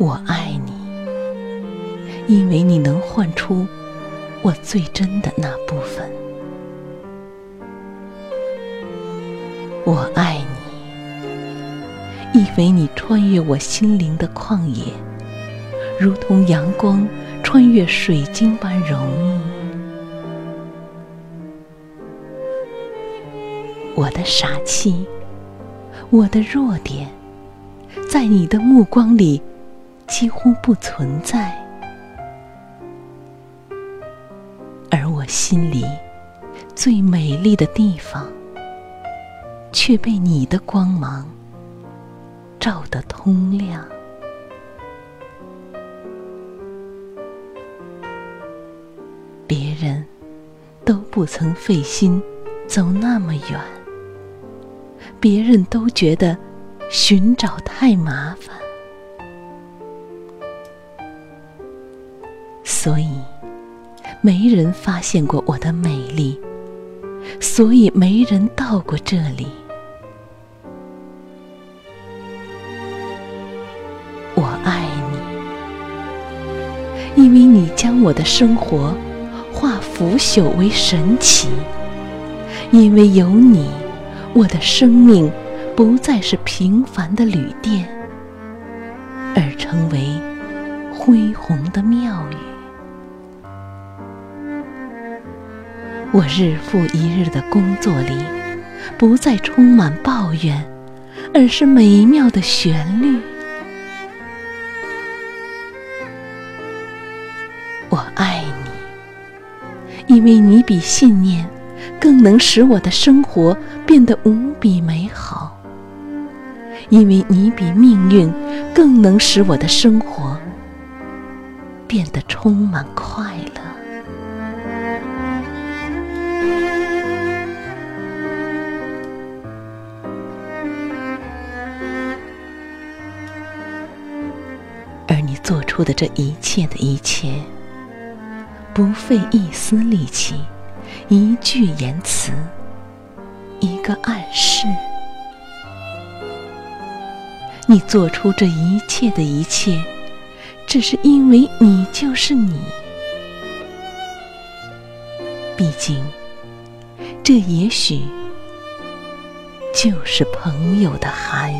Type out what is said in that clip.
我爱你，因为你能唤出我最真的那部分。我爱你，因为你穿越我心灵的旷野，如同阳光穿越水晶般容易。我的傻气，我的弱点，在你的目光里。几乎不存在，而我心里最美丽的地方，却被你的光芒照得通亮。别人都不曾费心走那么远，别人都觉得寻找太麻烦。所以，没人发现过我的美丽，所以没人到过这里。我爱你，因为你将我的生活化腐朽为神奇；因为有你，我的生命不再是平凡的旅店，而成为恢宏的庙宇。我日复一日的工作里，不再充满抱怨，而是美妙的旋律。我爱你，因为你比信念更能使我的生活变得无比美好；因为你比命运更能使我的生活变得充满快乐。你做出的这一切的一切，不费一丝力气，一句言辞，一个暗示。你做出这一切的一切，只是因为你就是你。毕竟，这也许就是朋友的含义。